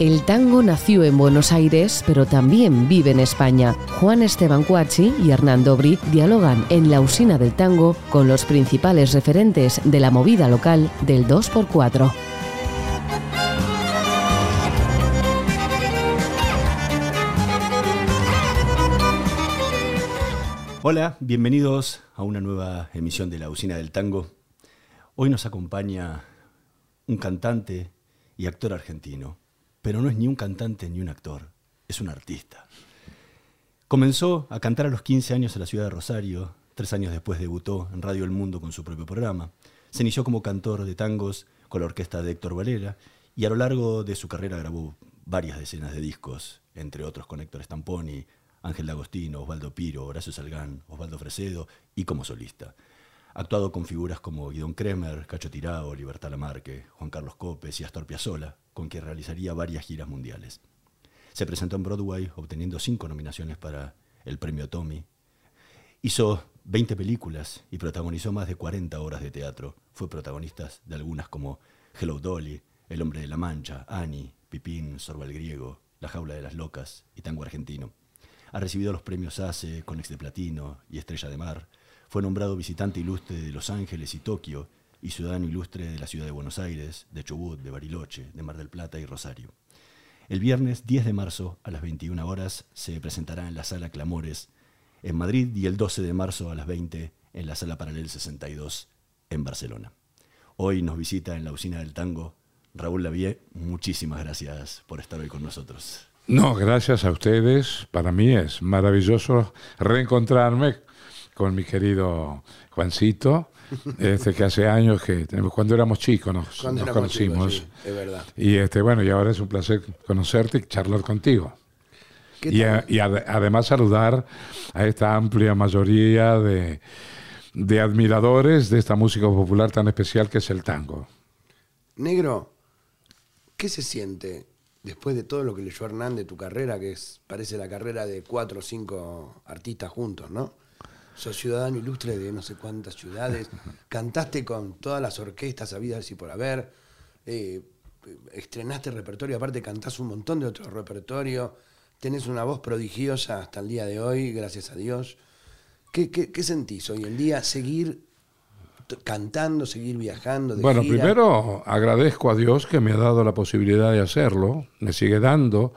El tango nació en Buenos Aires, pero también vive en España. Juan Esteban Cuachi y Hernán Dobri dialogan en la usina del tango con los principales referentes de la movida local del 2x4. Hola, bienvenidos a una nueva emisión de la Usina del Tango. Hoy nos acompaña un cantante y actor argentino, pero no es ni un cantante ni un actor, es un artista. Comenzó a cantar a los 15 años en la ciudad de Rosario, tres años después debutó en Radio El Mundo con su propio programa. Se inició como cantor de tangos con la orquesta de Héctor Valera y a lo largo de su carrera grabó varias decenas de discos, entre otros con Héctor Stamponi, Ángel D'Agostino, Osvaldo Piro, Horacio Salgán, Osvaldo Fresedo y como solista. Actuado con figuras como Guidón Kremer, Cacho Tirao, Libertad Lamarque, Juan Carlos Copes y Astor Piazzolla, con quien realizaría varias giras mundiales. Se presentó en Broadway, obteniendo cinco nominaciones para el premio Tommy. Hizo 20 películas y protagonizó más de 40 horas de teatro. Fue protagonista de algunas como Hello Dolly, El hombre de la Mancha, Annie, Pipín, Sorba el Griego, La jaula de las locas y Tango Argentino. Ha recibido los premios ACE, Conex de Platino y Estrella de Mar. Fue nombrado visitante ilustre de Los Ángeles y Tokio y ciudadano ilustre de la ciudad de Buenos Aires, de Chubut, de Bariloche, de Mar del Plata y Rosario. El viernes 10 de marzo a las 21 horas se presentará en la sala Clamores en Madrid y el 12 de marzo a las 20 en la sala Paralel 62 en Barcelona. Hoy nos visita en la usina del tango Raúl Lavie. Muchísimas gracias por estar hoy con nosotros. No, gracias a ustedes. Para mí es maravilloso reencontrarme con mi querido Juancito, este que hace años que cuando éramos chicos nos, conocimos. es verdad. Y este bueno, y ahora es un placer conocerte y charlar contigo. Y, y además saludar a esta amplia mayoría de, de admiradores de esta música popular tan especial que es el tango. Negro, ¿qué se siente después de todo lo que leyó Hernán de tu carrera, que es, parece la carrera de cuatro o cinco artistas juntos, ¿no? Sos ciudadano ilustre de no sé cuántas ciudades, cantaste con todas las orquestas habidas y por haber, eh, estrenaste repertorio, aparte cantás un montón de otros repertorios, tenés una voz prodigiosa hasta el día de hoy, gracias a Dios. ¿Qué, qué, qué sentís hoy en día seguir cantando, seguir viajando. bueno, primero agradezco a Dios que me ha dado la posibilidad de hacerlo, me sigue dando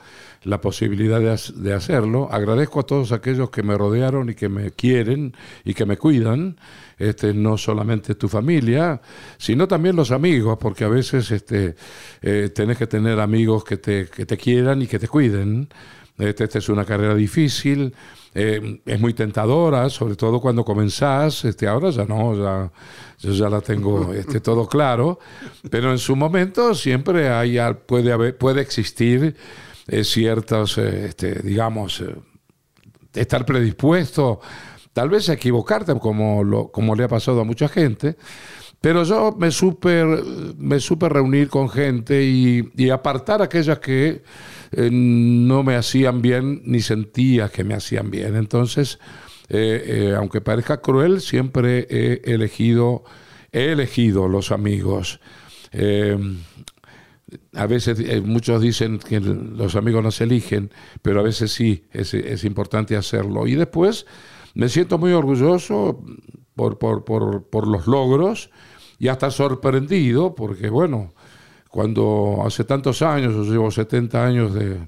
la posibilidad de, hacerlo. Agradezco a todos aquellos que me rodearon y que me quieren y que me cuidan, este, no solamente tu familia, sino también los amigos, porque a veces este, eh, que tener amigos que te, que te quieran y que te cuiden. Este, es una carrera difícil, eh, es muy tentadora, sobre todo cuando comenzás, este, ahora ya no, ya, yo ya la tengo este, todo claro, pero en su momento siempre hay, puede, puede existir ciertos, eh, este, digamos, estar predispuesto, tal vez a equivocarte como, lo, como le ha pasado a mucha gente, pero yo me supe me reunir con gente y, y apartar aquellas que eh, no me hacían bien ni sentía que me hacían bien. Entonces, eh, eh, aunque parezca cruel, siempre he elegido, he elegido los amigos. A veces muchos dicen que los amigos no se eligen, pero a veces sí, es, es importante hacerlo. Y después me siento muy orgulloso por, por, por, por los logros y hasta sorprendido, porque bueno, cuando hace tantos años, yo llevo 70 años de,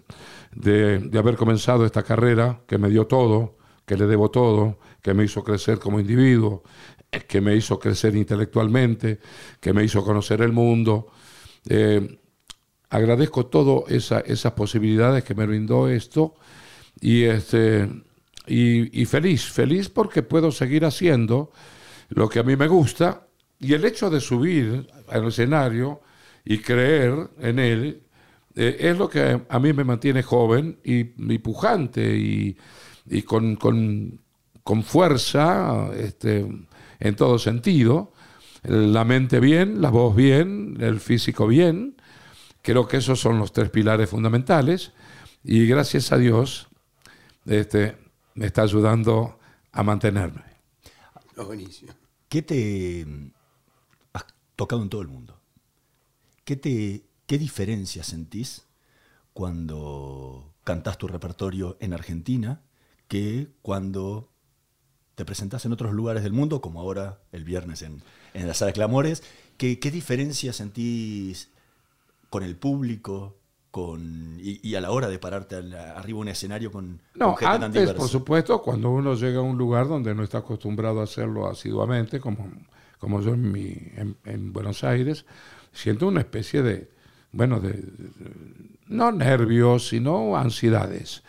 de, haber comenzado esta carrera, que me dio todo, que le debo todo, que me hizo crecer como individuo, que me hizo crecer intelectualmente, que me hizo conocer el mundo. Eh, agradezco todas esa, esas posibilidades que me brindó esto y, este, y, y, feliz, feliz porque puedo seguir haciendo lo que a mí me gusta y el hecho de subir al escenario y creer en él eh, es lo que a mí me mantiene joven y, pujante y, con, fuerza este, en todo sentido. La mente bien, la voz bien, el físico bien. Creo que esos son los tres pilares fundamentales y gracias a Dios este, me está ayudando a mantenerme. Buenísimo. ¿Qué te has tocado en todo el mundo? ¿Qué, te, ¿Qué diferencia sentís cuando cantás tu repertorio en Argentina que cuando te presentás en otros lugares del mundo, como ahora el viernes en, en la sala de Clamores. ¿Qué, ¿Qué diferencia sentís con el público con, y, a la hora de pararte arriba de un escenario con, no, gente antes, por supuesto, cuando uno llega a un lugar donde no está acostumbrado a hacerlo asiduamente, como, como yo en, mi, en, Buenos Aires, siento una especie de, bueno, de, no nervios, sino ansiedades.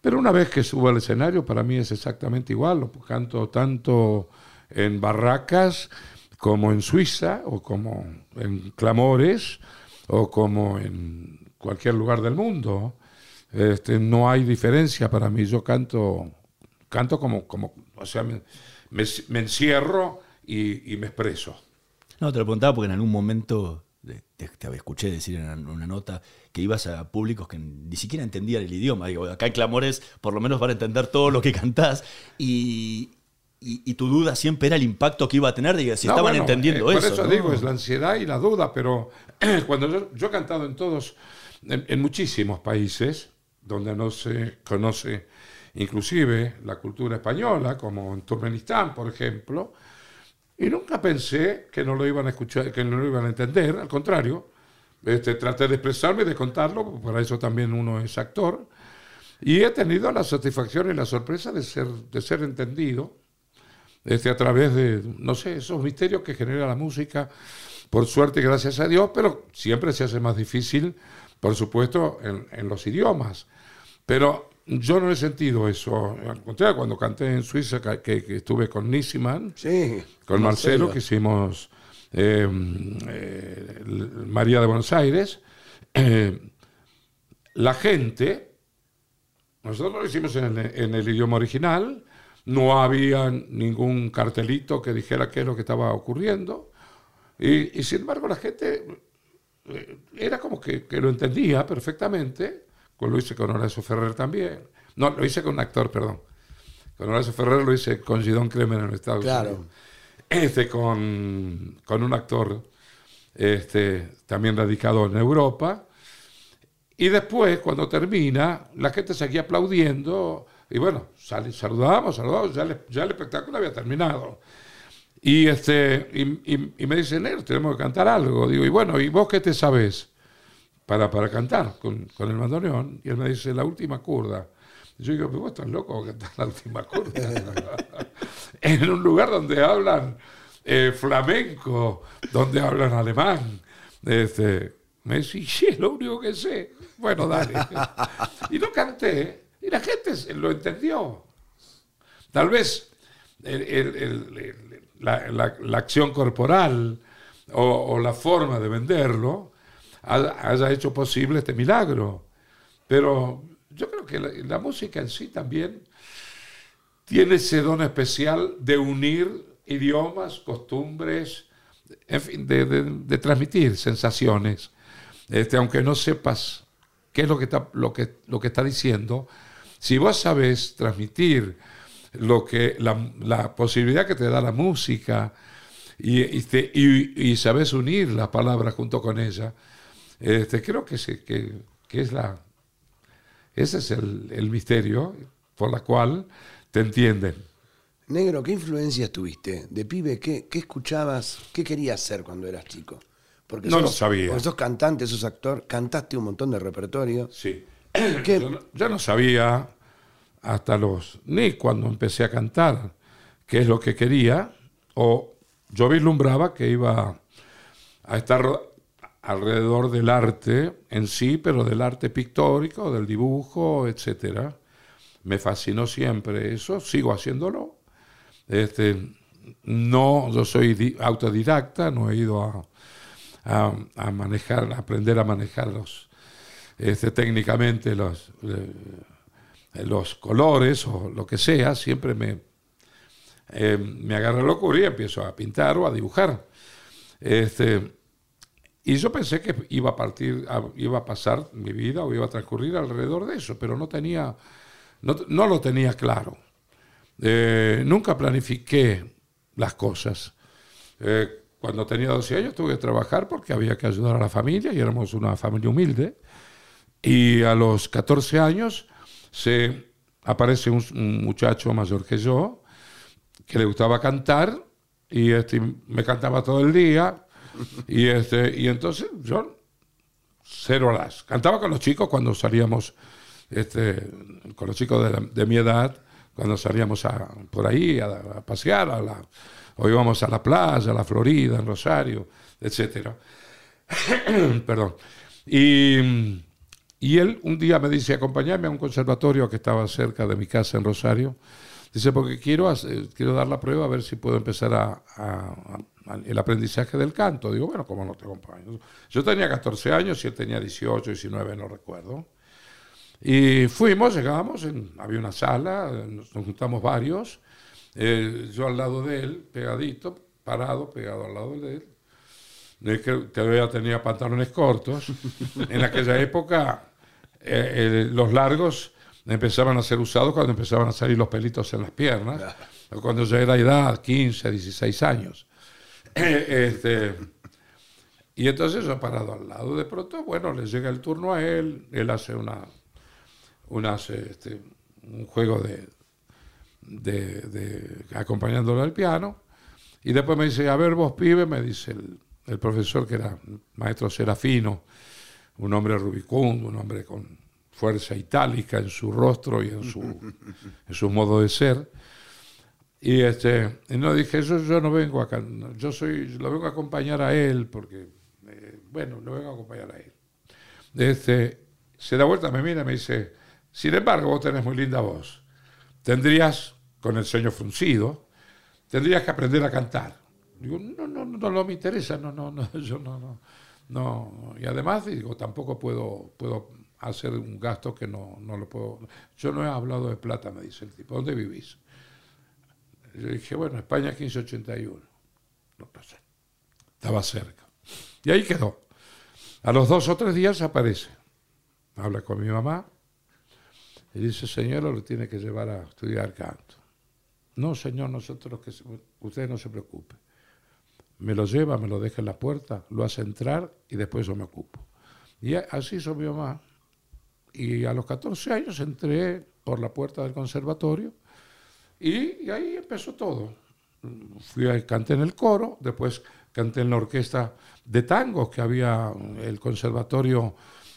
Pero una vez que subo al escenario, para mí es exactamente igual. Lo canto tanto en barracas como en Suiza, o como en clamores, o como en cualquier lugar del mundo. Este, no hay diferencia para mí. Yo canto, canto como, como o sea, me, me, encierro y, y, me expreso. No, te lo preguntaba porque en algún momento te, escuché decir en una nota que ibas a públicos que ni siquiera entendían el idioma. Digo, acá en Clamores por lo menos van a entender todo lo que cantás. Y, y, tu duda siempre era el impacto que iba a tener, digo, si estaban entendiendo eso. Por eso digo, es la ansiedad y la duda, pero cuando yo, he cantado en todos, en, muchísimos países donde no se conoce inclusive la cultura española, como en Turkmenistán, por ejemplo, y nunca pensé que no lo iban a escuchar, que no lo iban a entender, al contrario, este, traté de expresarme, de contarlo, para eso también uno es actor, y he tenido la satisfacción y la sorpresa de ser, de ser entendido este, a través de, no sé, esos misterios que genera la música, por suerte, gracias a Dios, pero siempre se hace más difícil, por supuesto, en, en los idiomas. Pero yo no he sentido eso. Al contrario, cuando canté en Suiza, que, estuve con Nissiman, sí, con Marcelo, que hicimos eh, eh, María de Buenos Aires, eh, la gente, nosotros lo hicimos en, el idioma original, no había ningún cartelito que dijera qué es lo que estaba ocurriendo, y, sin embargo la gente era como que, que lo entendía perfectamente pues lo hice con Horacio Ferrer también. No, lo hice con un actor, perdón. Con Horacio Ferrer lo hice con Gidon Kremer en Estados claro. Unidos. Este con, con un actor este, también radicado en Europa. Y después, cuando termina, la gente seguía aplaudiendo. Y bueno, saludamos, saludamos, ya el, ya el espectáculo había terminado. Y, este, y, y, me dice, Negro, tenemos que cantar algo. Digo, y bueno, ¿y vos qué te sabes? para, para cantar con, con, el bandoneón y él me dice la última curda. Yo digo, pero vos estás loco cantar la última curda. en un lugar donde hablan eh, flamenco, donde hablan alemán. Este, me dice, sí, es lo único que sé. Bueno, dale. y lo canté y la gente lo entendió. Tal vez el, el, la, la, acción corporal o, la forma de venderlo haya hecho posible este milagro. Pero yo creo que la, música en sí también tiene ese don especial de unir idiomas, costumbres, en fin, de, transmitir sensaciones. Este, aunque no sepas qué es lo que, está, lo, que, lo que está diciendo, si vos sabes transmitir lo que, la, posibilidad que te da la música y, y, y sabes unir las palabras junto con ella, este, creo que, que, es la, ese es el, misterio por la cual te entienden. Negro, ¿qué influencias tuviste? De pibe, ¿qué, escuchabas? ¿Qué querías ser cuando eras chico? Porque no lo sabía. Porque sos cantante, sos actor, cantaste un montón de repertorio. Sí. Yo, no, sabía hasta los. ni cuando empecé a cantar qué es lo que quería, o yo vislumbraba que iba a estar alrededor del arte en sí, pero del arte pictórico, del dibujo, etc. Me fascinó siempre eso, sigo haciéndolo. Este, no, yo soy autodidacta, no he ido a, a, manejar, a aprender a manejar este, técnicamente los, eh, los colores o lo que sea, siempre me, eh, me agarra locura y empiezo a pintar o a dibujar. Este, y yo pensé que iba a partir, iba a pasar mi vida o iba a transcurrir alrededor de eso, pero no tenía, no, lo tenía claro. Eh, nunca planifiqué las cosas. Eh, cuando tenía 12 años tuve que trabajar porque había que ayudar a la familia y éramos una familia humilde. Y a los 14 años se aparece un, muchacho mayor que yo que le gustaba cantar y este, me cantaba todo el día y, este, y entonces yo cero las. Cantaba con los chicos cuando salíamos, este, con los chicos de, de mi edad, cuando salíamos a, por ahí a, pasear, a la, o íbamos a la playa, a la Florida, en Rosario, etcétera. Perdón. Y, y él un día me dice, acompañarme a un conservatorio que estaba cerca de mi casa en Rosario. Dice, porque quiero, quiero dar la prueba a ver si puedo empezar a, el aprendizaje del canto. Digo, bueno, ¿cómo no te acompaño? Yo tenía 14 años y él tenía 18, 19, no recuerdo. Y fuimos, llegamos, había una sala, nos, nos juntamos varios, eh, yo al lado de él, pegadito, parado, pegado al lado de él. Es que todavía tenía pantalones cortos. En aquella época, eh, eh, los largos empezaban a ser usados cuando empezaban a salir los pelitos en las piernas, o cuando ya era edad, 15, 16 años. este, y entonces yo parado al lado, de pronto, bueno, le llega el turno a él, él hace una, una hace, este, un juego de, de, de- acompañándolo al piano, y después me dice, a ver vos pibe, me dice el, el profesor que era maestro Serafino, un hombre rubicundo, un hombre con fuerza itálica en su rostro y en su, en su modo de ser. Y, este, y no dije, yo, yo no vengo acá, yo soy, lo vengo a acompañar a él, porque, eh, bueno, lo vengo a acompañar a él. Este, se da vuelta, me mira y me dice, sin embargo, vos tenés muy linda voz. Tendrías, con el ceño fruncido, tendrías que aprender a cantar. Digo, no, no, no, no me interesa, no, no, no, yo no, no, no. Y además, digo, tampoco puedo, puedo hacer un gasto que no, no lo puedo. Yo no he hablado de plata, me dice el tipo. ¿Dónde vivís? Yo dije, bueno, España 1581. No, no sé. Estaba cerca. Y ahí quedó. A los dos o tres días aparece. Habla con mi mamá y dice, señora, lo tiene que llevar a estudiar canto. No, señor, nosotros que usted no se preocupe. Me lo lleva, me lo deja en la puerta, lo hace entrar y después yo me ocupo. Y así hizo mi mamá. Y a los 14 años entré por la puerta del conservatorio y, y ahí empezó todo. Fui a, canté en el coro, después canté en la orquesta de tangos que había el conservatorio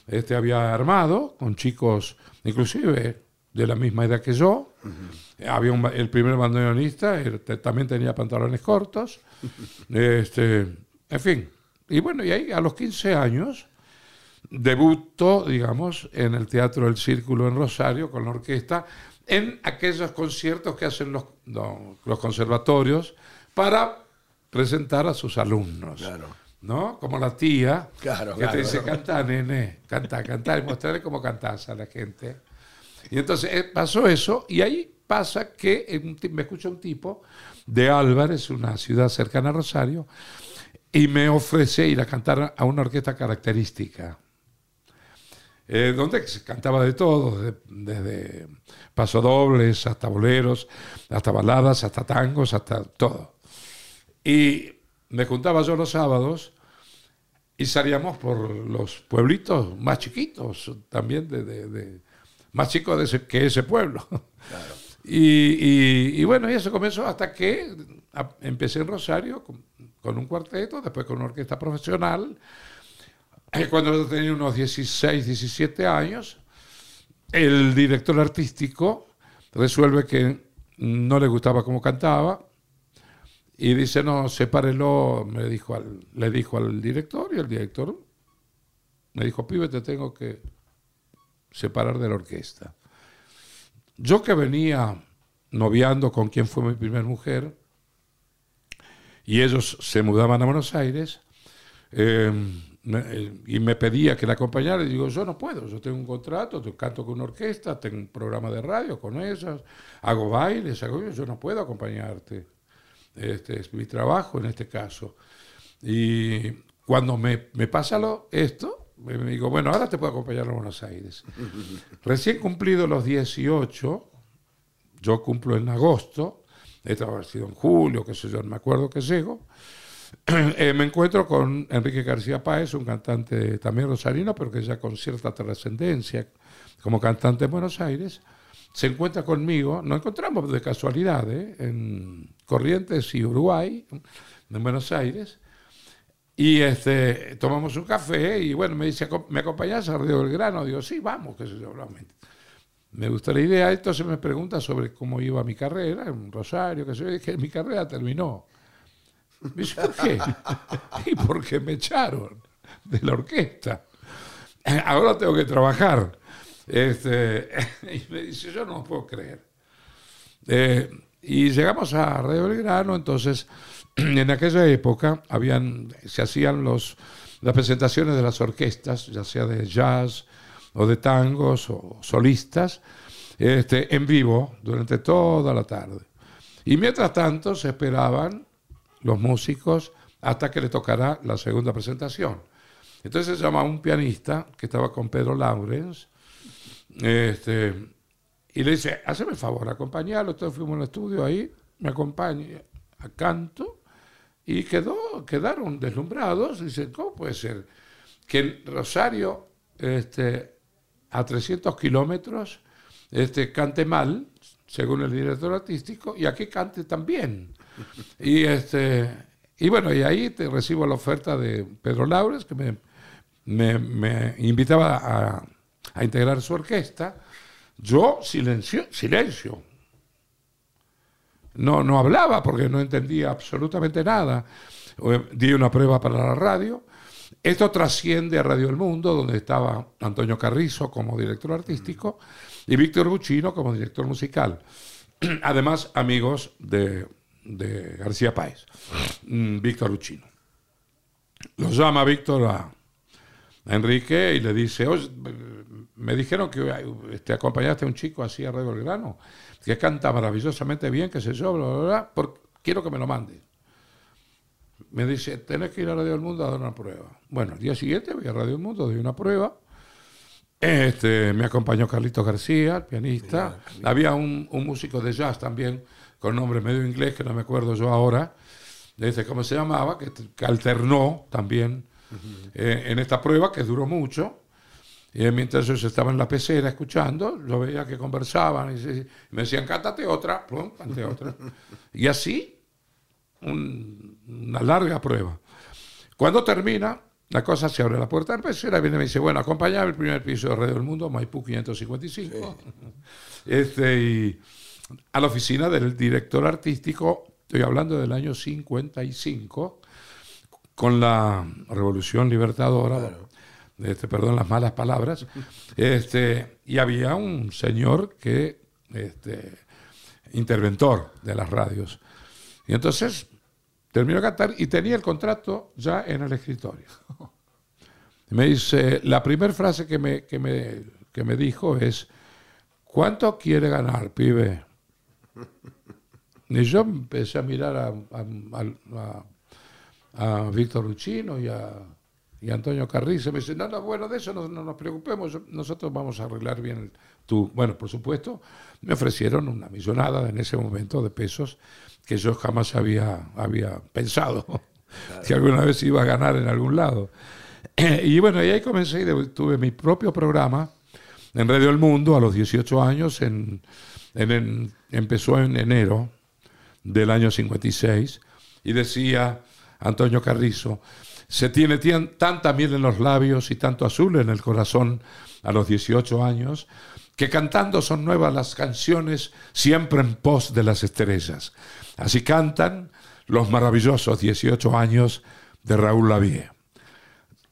este había armado con chicos, inclusive de la misma edad que yo. Había un el primer bandoneonista, él también tenía pantalones cortos. este, en fin. Y bueno, y ahí a los 15 años debutó, digamos, en el Teatro del Círculo en Rosario con la orquesta, en aquellos conciertos que hacen los, no, los conservatorios para presentar a sus alumnos. Claro. ¿No? Como la tía Claro, que claro. te dice, canta, nene, canta, canta, y mostrarle cómo cantás a la gente. Y entonces eh, pasó eso, y ahí pasa que me escucha un tipo de Álvarez, una ciudad cercana a Rosario, y me ofrece ir a cantar a una orquesta característica, eh, donde se cantaba de todo, de- desde pasodobles hasta boleros, hasta baladas, hasta tangos, hasta todo. Y me juntaba yo los sábados y salíamos por los pueblitos más chiquitos, también de- más chicos de ese- que ese pueblo. Y, y- y bueno, y eso comenzó hasta que empecé en Rosario con, con un cuarteto, después con una orquesta profesional. Cuando yo tenía unos 16, 17 años, el director artístico resuelve que no le gustaba cómo cantaba y dice, no, sepárelo, me dijo al, le dijo al director y el director me dijo, pibe, te tengo que separar de la orquesta. Yo que venía noviando con quien fue mi primera mujer y ellos se mudaban a Buenos Aires eh, eh, y me pedía que la acompañara y digo, yo no puedo, yo tengo un contrato, canto con una orquesta, tengo un programa de radio con ellas, hago bailes, hago, yo no puedo acompañarte. Este es mi trabajo en este caso. Y cuando me, me pasa lo, esto, me, digo, bueno, ahora te puedo acompañar a Buenos Aires. Recién cumplido los 18, yo cumplo en agosto, esto ha sido en julio, qué sé yo, no me acuerdo que llego, eh, me encuentro con Enrique García Páez, un cantante también rosarino, pero que ya con cierta trascendencia como cantante en Buenos Aires. Se encuentra conmigo, nos encontramos de casualidad ¿eh? en Corrientes y Uruguay, en Buenos Aires, y este, tomamos un café y bueno, me dice, ¿me acompañás a Río Belgrano? Digo, sí, vamos, qué sé yo. Me gusta la idea, entonces me pregunta sobre cómo iba mi carrera en Rosario, que sé yo, dije, mi carrera terminó. Me dice, ¿por qué? y porque me echaron de la orquesta. Ahora tengo que trabajar. Este, y me dice, yo no puedo creer. Eh, y llegamos a Río Belgrano, entonces en aquella época habían, se hacían los, las presentaciones de las orquestas, ya sea de jazz o de tangos o solistas, este, en vivo durante toda la tarde. Y mientras tanto se esperaban los músicos hasta que le tocará la segunda presentación. Entonces se llama un pianista que estaba con Pedro Laurens este, y le dice, hazme el favor, acompañarlo. Entonces fuimos al estudio ahí, me acompaña a canto y quedó, quedaron deslumbrados. Dicen, ¿cómo puede ser que Rosario, este, a 300 kilómetros, este, cante mal, según el director artístico, y aquí cante también? Y, este, y bueno, y ahí te recibo la oferta de Pedro Laures, que me, invitaba a, a, integrar su orquesta. Yo, silencio, silencio, no, no hablaba porque no entendía absolutamente nada. Di una prueba para la radio. Esto trasciende a Radio El Mundo, donde estaba Antonio Carrizo como director artístico y Víctor Buccino como director musical. Además, amigos de, García Páez, mm, Víctor Buccino. Lo llama Víctor a, Enrique y le dice, me dijeron que te este, acompañaste a un chico así a Radio Grano que canta maravillosamente bien, que se yo, bla, bla, bla, por, quiero que me lo mande. Me dice, tenés que ir a Radio del Mundo a dar una prueba. Bueno, el día siguiente voy a Radio del Mundo, doy una prueba. Este, me acompañó Carlitos García, el pianista. Había un, músico de jazz también, con nombre medio inglés, que no me acuerdo yo ahora, desde cómo se llamaba, que, alternó también eh, en esta prueba, que duró mucho. Y mientras ellos estaban en la pecera escuchando, yo veía que conversaban y, me decían, cántate otra, plum, cántate otra. y así, una larga prueba. Cuando termina, la cosa se abre la puerta de la pecera, viene y me dice, bueno, acompañame el primer piso de Radio del Mundo, Maipú 555. Este, y a la oficina del director artístico, estoy hablando del año 55, con la Revolución Libertadora este, perdón las malas palabras, este, y había un señor que, este, interventor de las radios. Y entonces terminó de cantar y tenía el contrato ya en el escritorio. me dice, la primera frase que me, que me, que me dijo es, ¿cuánto quiere ganar, pibe? Y yo empecé a mirar a, a, a, a Víctor Luchino y a y Antonio Carrizo me dice, no, no, bueno, de eso no, nos preocupemos, nosotros vamos a arreglar bien tu... Bueno, por supuesto, me ofrecieron una millonada en ese momento de pesos que yo jamás había, había pensado que alguna vez iba a ganar en algún lado. y bueno, y ahí comencé y tuve mi propio programa en Radio El Mundo a los 18 años, en, en, empezó en enero del año 56, y decía Antonio Carrizo, se tiene tanta miel en los labios y tanto azul en el corazón a los 18 años, que cantando son nuevas las canciones siempre en pos de las estrellas. Así cantan los maravillosos 18 años de Raúl Lavie.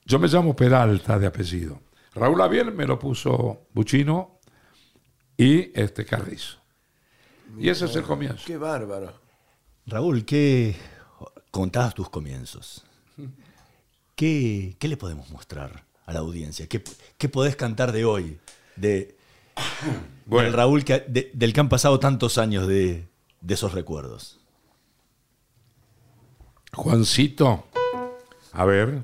Yo me llamo Peralta de apellido. Raúl Lavie me lo puso Buchino y este Carrizo. Y ese es el comienzo. Qué bárbaro. Raúl, ¿qué contabas tus comienzos? ¿qué, le podemos mostrar a la audiencia? ¿Qué, qué podés cantar de hoy? De, del Raúl que, del que han pasado tantos años de, de esos recuerdos. Juancito, a ver.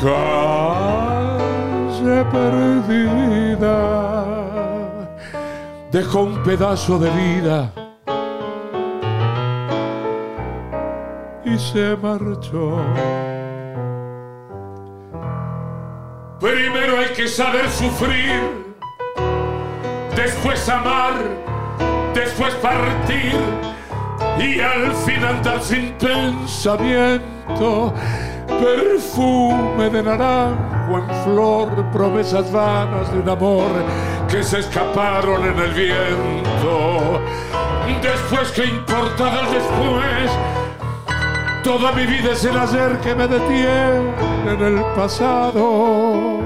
calle perdida dejó un pedazo de vida y se marchó. Primero hay que saber sufrir, después amar, después partir y al fin andar sin pensamiento. Perfume de naranjo en flor, promesas vanas de un amor que se escaparon en el viento. Después, ¿qué importa del después? Toda mi vida es el ayer que me detiene en el pasado.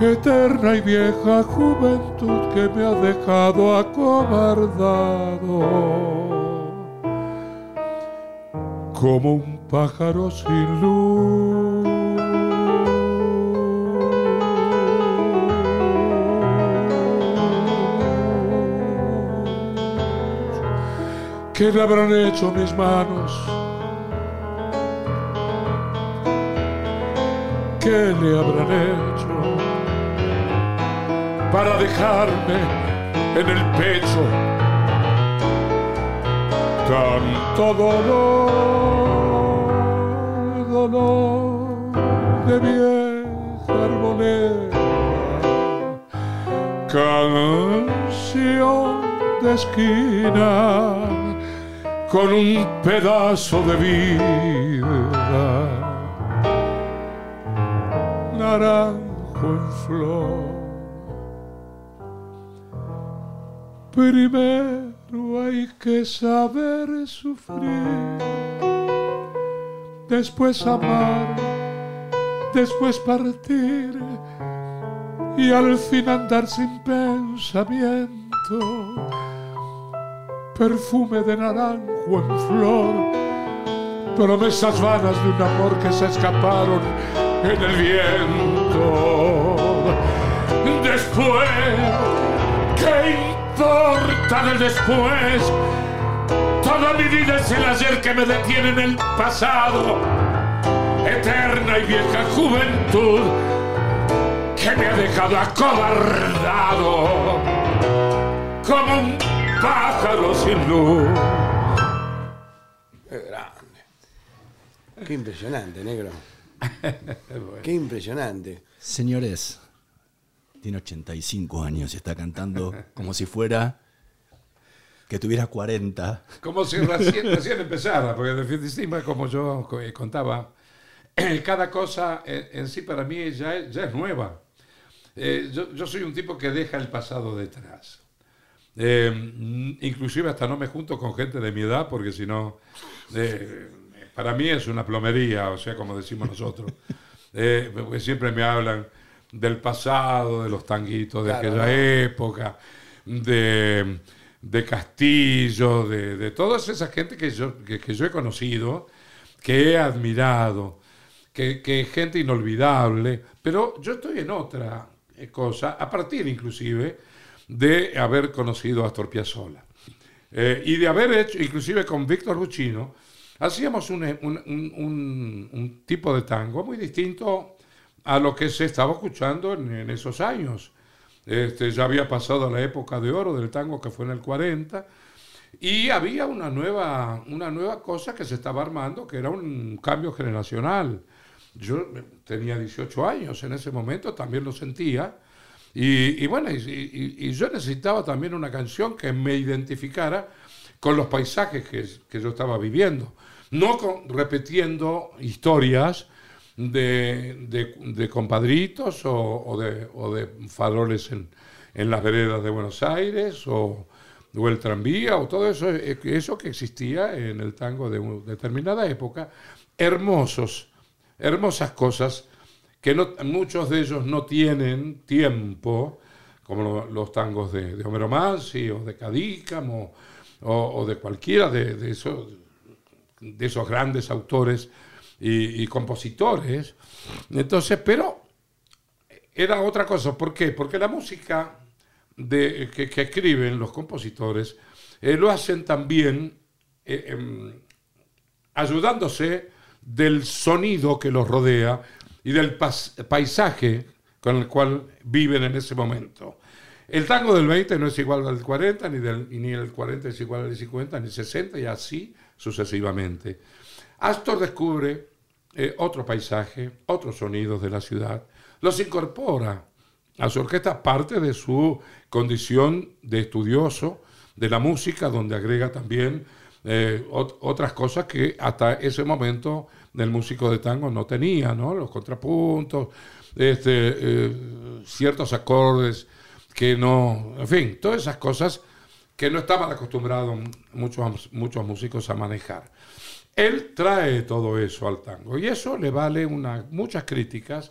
Eterna y vieja juventud que me ha dejado acobardado. Como un pájaro sin luz. ¿Qué le habrán hecho mis manos? ¿Qué le habrán hecho para dejarme en el pecho tanto dolor, dolor de vieja arboleda, canción de esquina con un pedazo de vida, naranjo en flor. Primero hay que saber sufrir, después amar, después partir y al fin andar sin pensamiento perfume de naranjo en flor, promesas vanas de un amor que se escaparon en el viento. Después, ¿qué importa del después? Toda mi vida es el ayer que me detiene en el pasado, eterna y vieja juventud que me ha dejado acobardado como un pájaro sin luz. Qué grande. Qué impresionante, negro. Qué impresionante. Señores, tiene 85 años y está cantando como si fuera que tuviera 40. Como si recién, recién empezara, porque definitivamente, como yo eh, contaba, cada cosa en, en sí para mí ya es, ya es nueva. Eh, yo, yo soy un tipo que deja el pasado detrás. Eh, inclusive hasta no me junto con gente de mi edad porque si no, eh, para mí es una plomería, o sea, como decimos nosotros. Eh, porque siempre me hablan del pasado, de los tanguitos de Claro, aquella época, de, de Castillo, de, de toda esa gente que yo, que, yo he conocido, que he admirado, que, que es gente inolvidable, pero yo estoy en otra eh, cosa, a partir inclusive de haber conocido a Astor Piazzolla. Eh, y de haber hecho, inclusive con Víctor Luchino, hacíamos un, un- un- tipo de tango muy distinto a lo que se estaba escuchando en esos años. Este, ya había pasado la época de oro del tango que fue en el 40 y había una nueva, una nueva cosa que se estaba armando que era un cambio generacional. Yo tenía 18 años en ese momento, también lo sentía. Y, bueno, y yo necesitaba también una canción que me identificara con los paisajes que, que yo estaba viviendo. No con- repitiendo historias de, de- compadritos o, de, o de faroles en, en las veredas de Buenos Aires o, o el tranvía o todo eso, eh, eso que existía en el tango de una determinada época, hermosos hermosas cosas que muchos de ellos no tienen tiempo, como lo- los tangos de, de Homero Mansi o de Cadícamo o, de cualquiera de esos, de esos grandes autores y, compositores. Entonces, pero era otra cosa. ¿Por qué? Porque la música de, que, que escriben los compositores eh, lo hacen también eh, em, ayudándose del sonido que los rodea y del paisaje con el cual viven en ese momento. El tango del 20 no es igual al del 40, ni, del, ni el 40 es igual al del 50, ni 60, y así sucesivamente. Astor descubre eh, otro paisaje, otros sonidos de la ciudad, los incorpora a su orquesta, parte de su condición de estudioso de la música, donde agrega también eh, ot- otras cosas que hasta ese momento del músico de tango no tenía, ¿no? Los contrapuntos, este, eh, ciertos acordes que no, en fin, todas esas cosas que no estaban acostumbrados muchos, muchos músicos a manejar. Él trae todo eso al tango y eso le vale una, muchas críticas.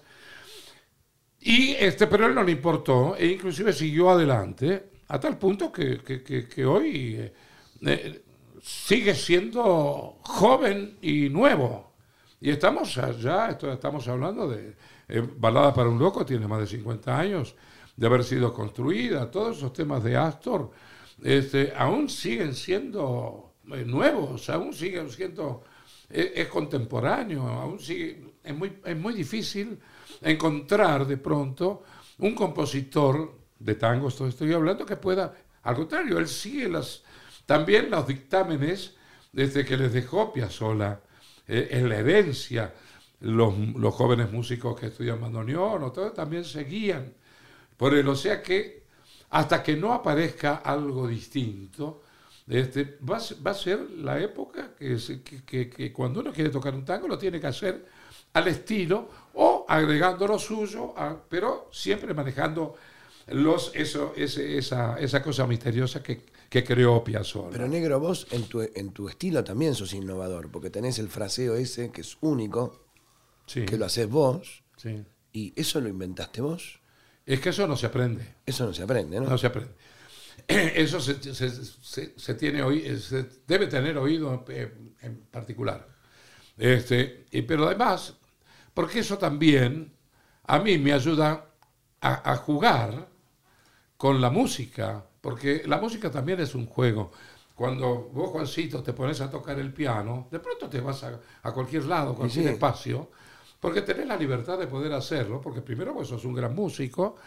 Y este, pero él no le importó e inclusive siguió adelante a tal punto que, que- que- que hoy eh, eh, sigue siendo joven y nuevo. Y estamos allá, esto- estamos hablando de eh, Balada para un Loco, tiene más de 50 años de haber sido construida. Todos esos temas de Astor este, aún siguen siendo eh, nuevos, aún siguen siendo, es, es contemporáneo, aún sigue, es muy, es muy difícil encontrar de pronto un compositor de tangos, todo estoy hablando, que pueda, al contrario, él sigue las, también los dictámenes desde que les dejó Piazzolla, eh, en la herencia, los, los jóvenes músicos que estudian bandoneón, o todo, también seguían por él. O sea que hasta que no aparezca algo distinto, este, va, a ser- va a ser la época que, se- que- que- que cuando uno quiere tocar un tango lo tiene que hacer al estilo o agregando lo suyo, a- pero siempre manejando los, eso, ese- esa, esa cosa misteriosa que, que creó Piazzolla. Pero negro, vos en tu, en tu estilo también sos innovador, porque tenés el fraseo ese que es único, Sí, que lo haces vos, sí. y eso lo inventaste vos. Es que eso no se aprende. Eso no se aprende, ¿no? No se aprende. Eso se, se- se- se tiene se debe tener oído en, en particular. Este, y- pero además, porque eso también a mí me ayuda a, a jugar con la música, porque la música también es un juego. Cuando vos, Juancito, te pones a tocar el piano, de pronto te vas a, a cualquier lado, cualquier sí. espacio, porque tenés la libertad de poder hacerlo, porque primero vos sos un gran músico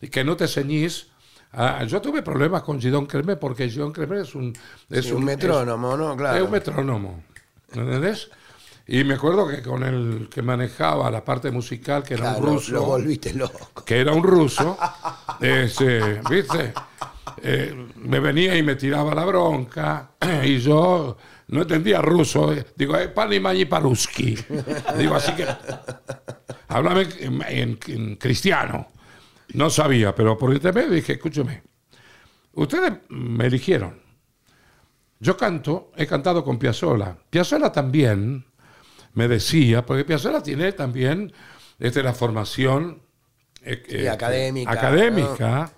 y que no te ceñís. a- yo tuve problemas con Gidón Cremé porque Gidón Cremé es un... Es Sí, un es- metrónomo, ¿no? Claro. es un metrónomo, ¿entendés? Y me acuerdo que con el que manejaba la parte musical, que era Claro, un ruso, Lo volviste loco. que era un ruso, ese, ¿viste? Eh, me venía y me tiraba la bronca y yo no entendía ruso. eh, Digo, eh, pani paruski. Digo, así que háblame en, en- en cristiano. No sabía, pero por intermedio dije, escúcheme, ustedes me eligieron. Yo canto, he cantado con Piazzolla. Piazzolla también me decía, porque Piazzolla tiene también este, la formación eh, Sí, eh, académica, académica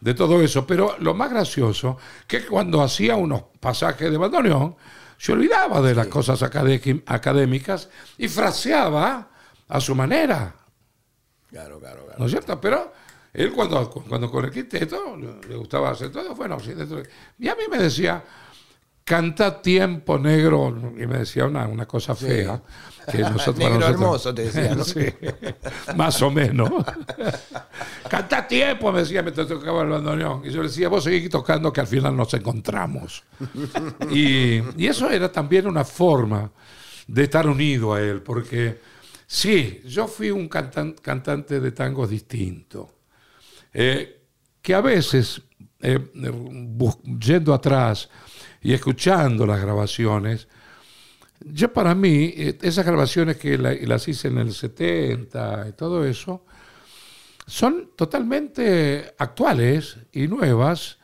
de todo eso. Pero lo más gracioso, que cuando hacía unos pasajes de bandoneón, se olvidaba de las cosas acadé- académicas y fraseaba a su manera. Claro, claro, claro. ¿no es cierto? Pero él cuando, cuando con el quinteto le gustaba hacer todo, bueno, sí, dentro de- y a mí me decía, canta tiempo negro, y me decía una, una cosa fea. Que nosotros, Negro nosotros- hermoso, te decía, ¿no? Sí, más o menos. canta tiempo, me decía, mientras tocaba el bandoneón. Y yo le decía, vos seguís tocando que al final nos encontramos. y, y eso era también una forma de estar unido a él, porque sí, yo fui un cantan- cantante de tangos distinto, eh, que a veces, eh, bus- yendo atrás y escuchando las grabaciones, yo para mí, eh, esas grabaciones que la- las hice en el 70 y todo eso, son totalmente actuales y nuevas,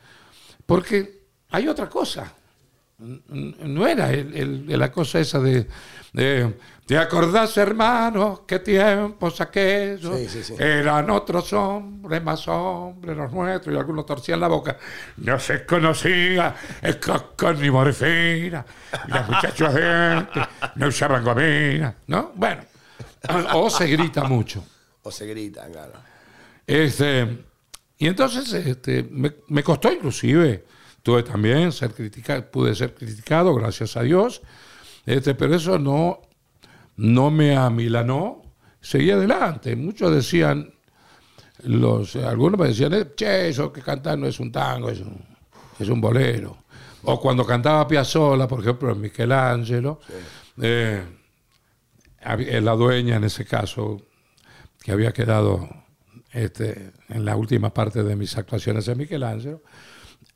porque hay otra cosa. No era el- el- la cosa esa de, de, ¿te acordás, hermano, qué tiempos aquellos? Sí, sí, sí. Eran otros hombres, más hombres los nuestros, y algunos torcían la boca. No se conocía el cocón ni morfina, y los muchachos de no usaban gomina, ¿no? Bueno, o se grita mucho. O se grita, claro. Este, y entonces este, me, me costó inclusive, tuve también ser criticado, pude ser criticado, gracias a Dios, este, pero eso no, no me amilanó, seguí adelante. Muchos decían, los, algunos me decían, "Eh, che, eso que cantar no es un tango, es un, es un bolero. O cuando cantaba Piazzolla, por ejemplo, en Michelangelo, eh, había- la dueña en ese caso, que había quedado este, en la última parte de mis actuaciones en Michelangelo,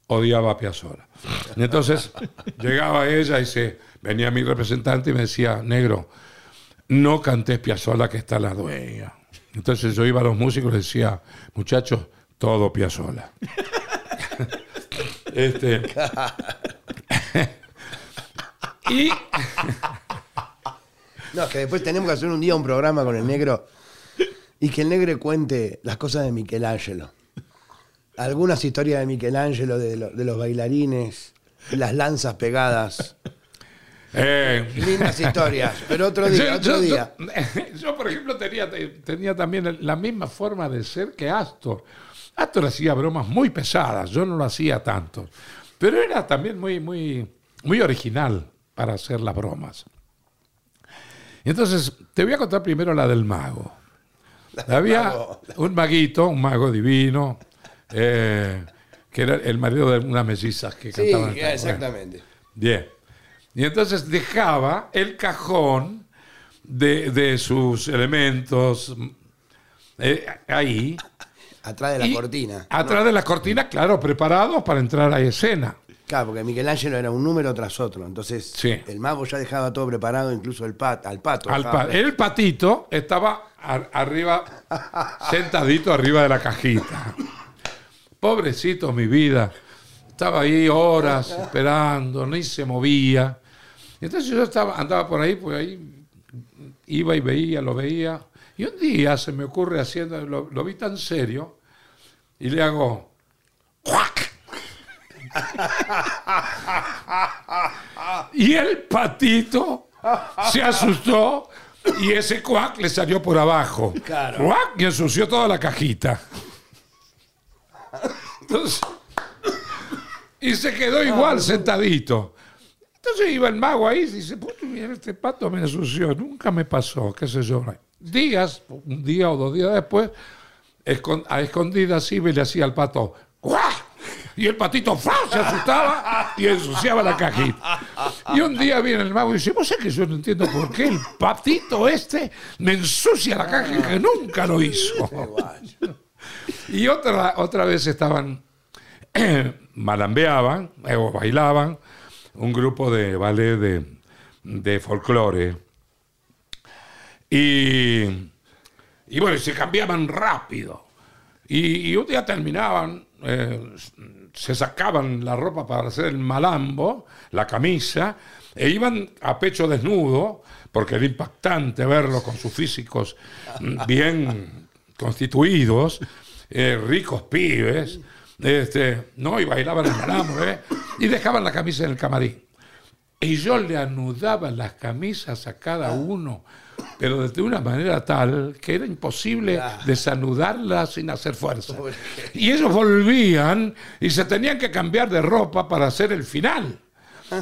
odiaba a Piazzolla. Y entonces llegaba ella y se, venía mi representante y me decía, negro, no cantes Piazzolla que está la dueña. Entonces yo iba a los músicos y les decía, muchachos, todo Piazzolla. este, y No, que después tenemos que hacer un día un programa con el negro y que el negro cuente las cosas de Michelangelo. Algunas historias de Michelangelo, de, lo- de los bailarines, las lanzas pegadas. eh, Lindas historias, pero otro día, Yo- otro yo- día. Yo, yo, por ejemplo, tenía, tenía también la misma forma de ser que Astor. Astor hacía bromas muy pesadas, yo no lo hacía tanto. Pero era también muy, muy, muy original para hacer las bromas. Entonces, te voy a contar primero la del mago. Había mago. un maguito, un mago divino, eh, que era el marido de unas mellizas que Sí, cantaban. Bueno, exactamente. Bien. Y entonces dejaba el cajón de, de sus elementos eh, ahí. Atrás de la y cortina. Atrás de la cortina, claro, preparados para entrar a escena. Claro, porque Michelangelo era un número tras otro. Entonces, Sí. el mago ya dejaba todo preparado, incluso el pat, al pato. Al dejaba pa- el patito estaba ar- arriba, sentadito arriba de la cajita. Pobrecito, mi vida. Estaba ahí horas esperando, ni se movía. Y entonces yo estaba, andaba por ahí, por ahí, iba y veía, lo veía. Y un día se me ocurre haciendo, lo, lo vi tan serio, y le hago, ¡cuac! y el patito se asustó y ese cuac le salió por abajo. Claro. Cuac, y ensució toda la cajita. Entonces, y se quedó igual sentadito. Entonces iba el mago ahí y dice, "Puta, mira, este pato me ensució, nunca me pasó, qué sé yo. Días, un día o dos días después, a escondidas iba y le hacía al pato, ¡guau! Y el patito se asustaba y ensuciaba la cajita. Y un día viene el mago y dice, vos sabés que yo no entiendo por qué el patito este me ensucia la caja que nunca lo hizo. Y otra, otra vez estaban, malambeaban eh, o bailaban un grupo de ballet de, de folclore. Y, y bueno, se cambiaban rápido. Y, un día terminaban, eh, se sacaban la ropa para hacer el malambo, la camisa, e iban a pecho desnudo, porque era impactante verlo con sus físicos mm, bien constituidos, eh, ricos pibes, este, ¿no? y bailaban el malambo, ¿eh? y dejaban la camisa en el camarín. Y yo le anudaba las camisas a cada uno, pero de una manera tal que era imposible desanudarlas sin hacer fuerza. Y ellos volvían y se tenían que cambiar de ropa para hacer el final.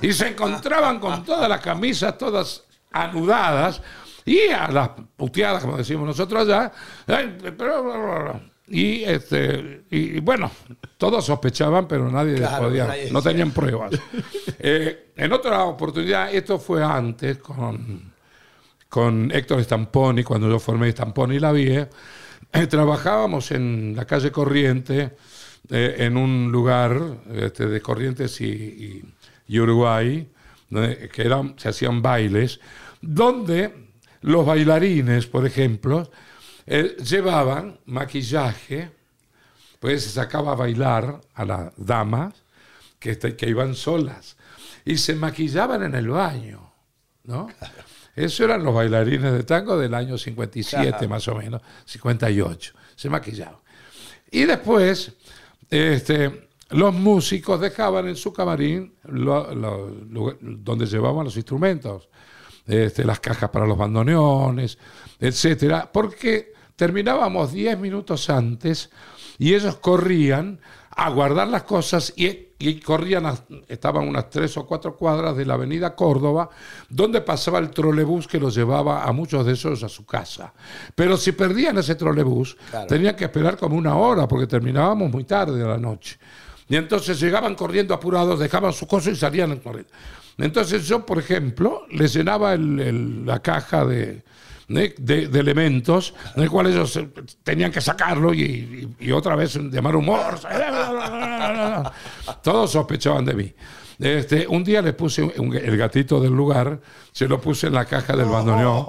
Y se encontraban con todas las camisas, todas anudadas, y a las puteadas, como decimos nosotros allá. "Ay, pero- Y, este, y bueno, todos sospechaban, pero nadie Claro, podía, nadie no tenían pruebas. Eh, en otra oportunidad, esto fue antes con, con Héctor Stamponi, cuando yo formé Stamponi La Vie, eh, trabajábamos en la calle Corriente, eh, en un lugar este, de Corrientes y, y- y Uruguay, donde- que eran, se hacían bailes, donde los bailarines, por ejemplo, eh, llevaban maquillaje, pues se sacaba a bailar a las damas que, este, que iban solas y se maquillaban en el baño, ¿no? Eso eran los bailarines de tango del año 57 más o menos, 58, se maquillaban. Y después, este, los músicos dejaban en su camarín donde llevaban los instrumentos, este, las cajas para los bandoneones, etcétera, porque terminábamos 10 minutos antes y ellos corrían a guardar las cosas y, corrían, estaban unas tres o cuatro cuadras de la avenida Córdoba, donde pasaba el trolebús que los llevaba a muchos de esos a su casa. Pero si perdían ese trolebús, tenían que esperar como una hora, porque terminábamos muy tarde de la noche. Y entonces llegaban corriendo apurados, dejaban sus cosas y salían corriendo. Entonces yo, por ejemplo, les llenaba la caja de, de, elementos en el cual ellos eh, tenían que sacarlo y, otra vez llamar humor. Todos sospechaban de mí. Este, un día le puse el gatito del lugar, se lo puse en la caja del bandoneón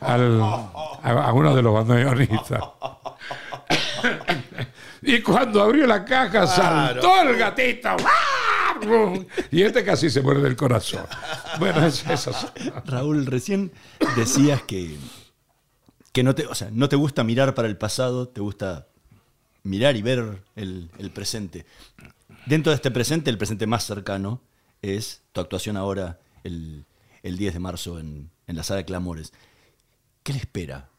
a, uno de los bandoneonistas. y cuando abrió la caja saltó el gatito. Y este casi se muere del corazón. Bueno, es eso. Raúl, recién decías que, que no, te, o sea, no te gusta mirar para el pasado, te gusta mirar y ver el, presente. Dentro de este presente, el presente más cercano es tu actuación ahora el, 10 de marzo en, en la sala de Clamores. ¿Qué le espera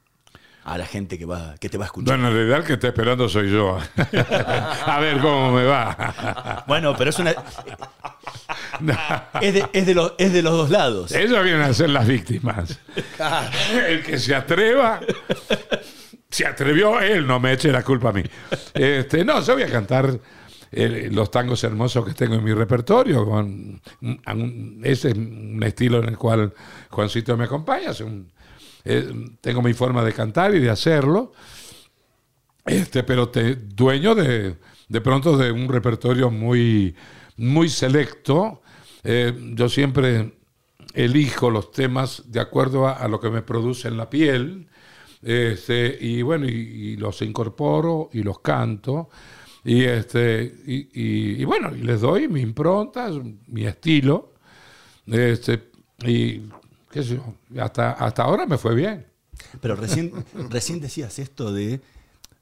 a la gente que, va, que te va a escuchar. Bueno, en realidad el que está esperando soy yo. a ver cómo me va. bueno, pero es una. es, de, es, de los, es de los dos lados. Ellos vienen a ser las víctimas. el que se atreva. Se atrevió él, no me eche la culpa a mí. Este, no, yo voy a cantar eh, los tangos hermosos que tengo en mi repertorio. Con, ese es un estilo en el cual Juancito me acompaña. Es un, eh, tengo mi forma de cantar y de hacerlo, este, pero te, dueño de, de pronto de un repertorio muy, muy selecto. Eh, yo siempre elijo los temas de acuerdo a, lo que me produce en la piel. Este, y bueno, y, los incorporo y los canto. Y, este, y, y, bueno, y les doy mi impronta, mi estilo. Este, y hasta, hasta ahora me fue bien. Pero recién, recién decías esto de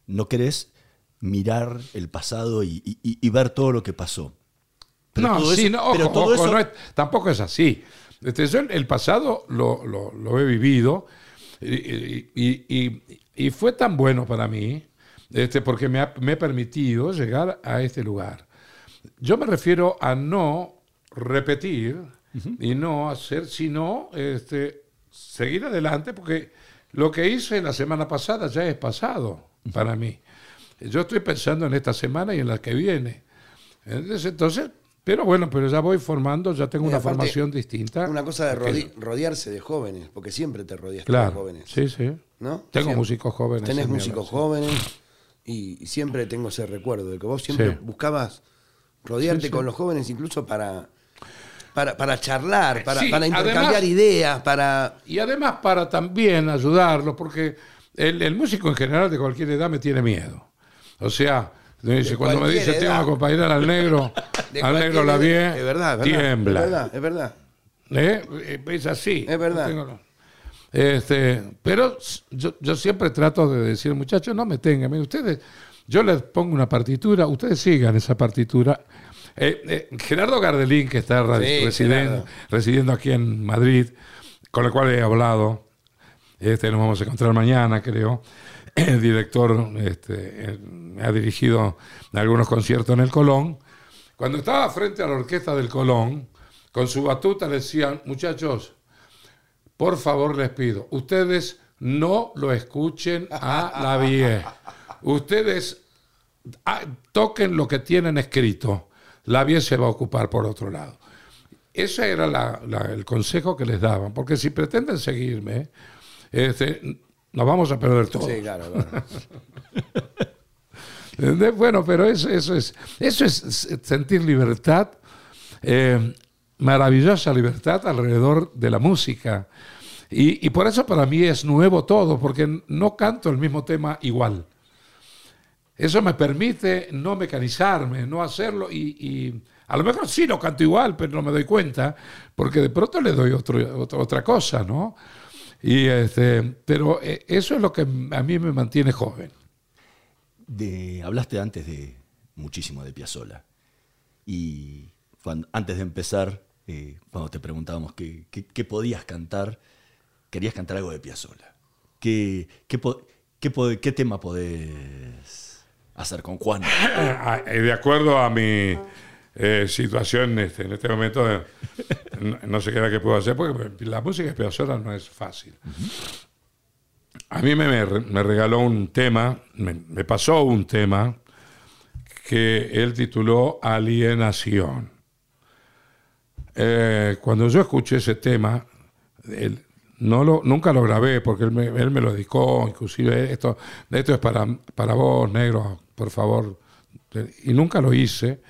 no querés mirar el pasado y, ver todo lo que pasó. no, no, todo eso... tampoco es así. Este, yo el pasado lo, he vivido y, fue tan bueno para mí este, porque me ha, me ha permitido llegar a este lugar. Yo me refiero a no repetir y no hacer, sino este, seguir adelante, porque lo que hice la semana pasada ya es pasado para mí. Yo estoy pensando en esta semana y en la que viene. Entonces, pero bueno, pero ya voy formando, ya tengo una formación distinta. Una cosa de rodearse de jóvenes, porque siempre te rodeas de jóvenes. Sí, sí. ¿No? Tengo músicos jóvenes. Tenés músicos jóvenes y, siempre tengo ese recuerdo de que vos siempre buscabas rodearte con los jóvenes incluso para para, para charlar, para, para intercambiar ideas, para... Y además para también ayudarlos, porque el, músico en general de cualquier edad me tiene miedo. O sea, cuando me dice tengo que acompañar al negro, al negro la es verdad, tiembla. Es verdad, es verdad. ¿Eh? Es así. Es verdad. este, pero yo, yo, siempre trato de decir, muchachos, no me tengan. Ustedes, yo les pongo una partitura, ustedes sigan esa partitura eh, eh, Gerardo Gardelín, que está residiendo, aquí en Madrid, con el cual he hablado, este, nos vamos a encontrar mañana, creo. El director este, ha dirigido algunos conciertos en el Colón. Cuando estaba frente a la orquesta del Colón, con su batuta le decían, muchachos, por favor les pido, ustedes no lo escuchen a la vieja. Ustedes ah, toquen lo que tienen escrito la bien se va a ocupar por otro lado. Ese era el consejo que les daban, porque si pretenden seguirme, este, nos vamos a perder todo. Sí, claro, bueno, pero eso, eso, es, eso es sentir libertad, eh, maravillosa libertad alrededor de la música. Y, y, por eso para mí es nuevo todo, porque no canto el mismo tema igual. Eso me permite no mecanizarme, no hacerlo y, A lo mejor sí lo canto igual, pero no me doy cuenta, porque de pronto le doy otro, otra cosa, ¿no? Y este, pero eh, eso es lo que a mí me mantiene joven. De, hablaste antes de muchísimo de Piazzolla. Y antes de empezar, eh, cuando te preguntábamos qué, qué, podías cantar, querías cantar algo de Piazzolla. ¿Qué, qué, tema podés hacer con Juan? Ah, eh, de acuerdo a mi eh, situación este, en este momento, no, sé qué era que puedo hacer, porque la música Piazzolla no es fácil. A mí me, regaló un tema, me pasó un tema que él tituló Alienación. Eh, cuando yo escuché ese tema, no lo, nunca lo grabé porque él me, él me, lo dedicó, inclusive esto, esto es para, para vos, negro, por favor, y nunca lo hice.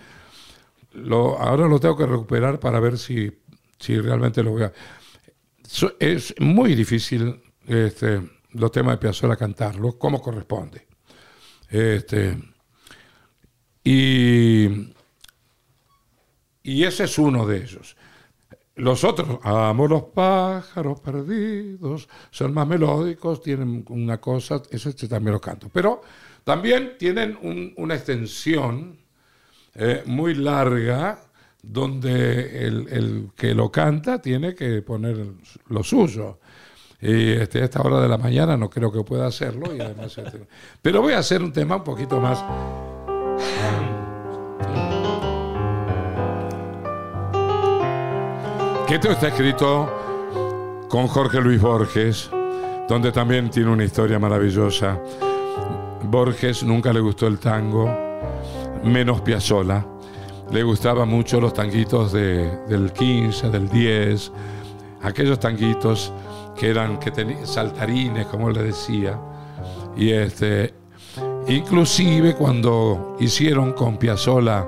Lo, ahora lo tengo que recuperar para ver si, si realmente lo voy a... Es muy difícil este, los temas de Piazzolla cantarlos como corresponde. Este, y y ese es uno de ellos. Los otros, amo los pájaros perdidos, son más melódicos, tienen una cosa, eso este también lo canto. Pero también tienen una extensión eh, muy larga donde el, que lo canta tiene que poner lo suyo. Y este, a esta hora de la mañana no creo que pueda hacerlo. Este, pero voy a hacer un tema un poquito más Esto está escrito con Jorge Luis Borges, donde también tiene una historia maravillosa. Borges nunca le gustó el tango, menos Piazzolla. Le gustaban mucho los tanguitos del 15, del 10, aquellos tanguitos que eran que saltarines, como le decía. Y este, inclusive cuando hicieron con Piazzolla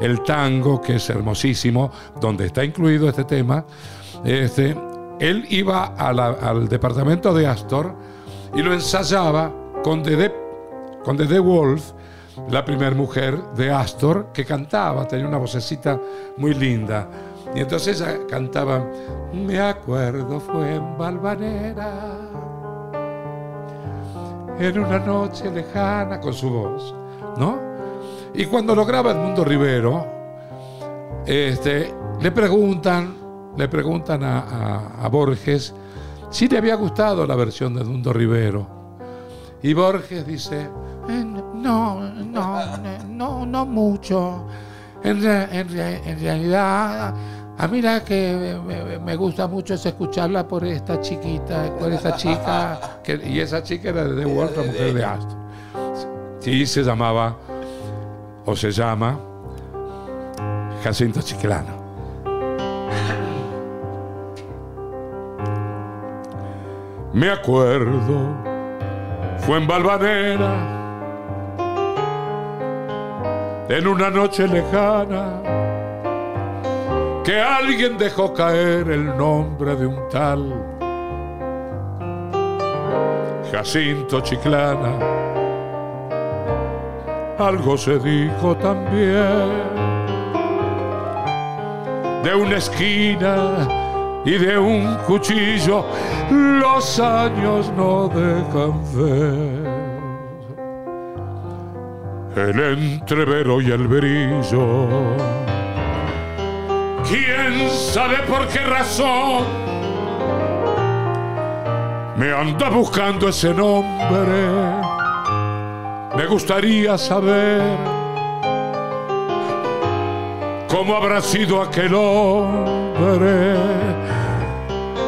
el tango, que es hermosísimo, donde está incluido este tema, este, él iba al departamento de Astor y lo ensayaba con Dede, con Wolf, la primera mujer de Astor, que cantaba, tenía una vocecita muy linda. Y entonces ella cantaba, me acuerdo, fue en Valvanera, en una noche lejana, con su voz, ¿no? Y cuando lo graba Edmundo Rivero, este, le preguntan, le preguntan a, Borges si le había gustado la versión de Edmundo Rivero. Y Borges dice, eh, no, no, no, no mucho. En, realidad, a mí la que me, gusta mucho es escucharla por esta chiquita, por esta chica, y esa chica era de The Wolf, la mujer de Astor. Sí, se llamaba o se llama Jacinto Chiclano. Me acuerdo, fue en Valvanera, en una noche lejana, que alguien dejó caer el nombre de un tal Jacinto Chiclana algo se dijo también de una esquina y de un cuchillo, los años no dejan ver el entrevero y el brillo. ¿Quién sabe por qué razón me anda buscando ese nombre? Me gustaría saber cómo habrá sido aquel hombre.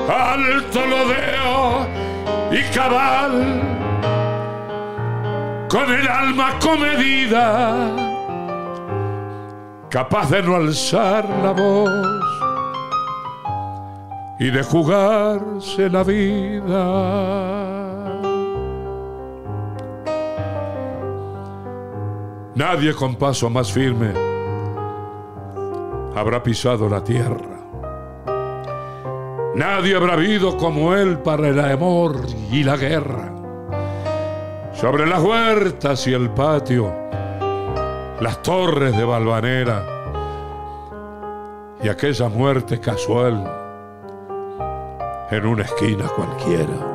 Alto lo veo y cabal, con el alma comedida, capaz de no alzar la voz y de jugarse la vida. Nadie con paso más firme habrá pisado la tierra. Nadie habrá vivido como él para el amor y la guerra. Sobre las huertas y el patio, las torres de Valvanera, y aquella muerte casual en una esquina cualquiera.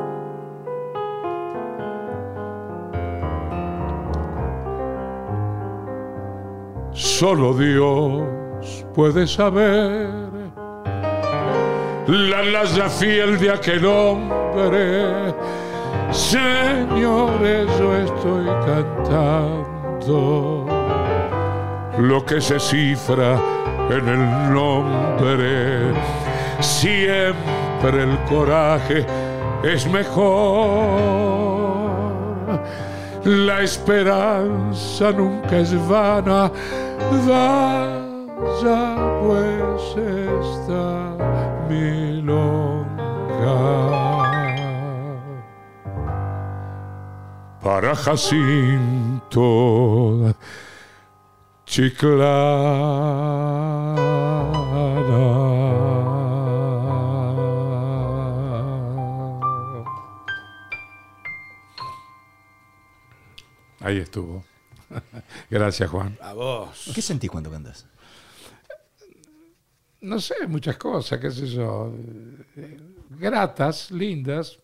Solo Dios puede saber la laya fiel de aquel hombre. Señores, yo estoy cantando lo que se cifra en el nombre. Siempre el coraje es mejor. La esperanza nunca es vana. Vaya pues esta milonga. Para Jacinto Chiclana. Ahí estuvo. Gracias, Juan. A vos. ¿Qué sentís cuando cantas? No sé, muchas cosas, qué sé yo. Gratas, lindas.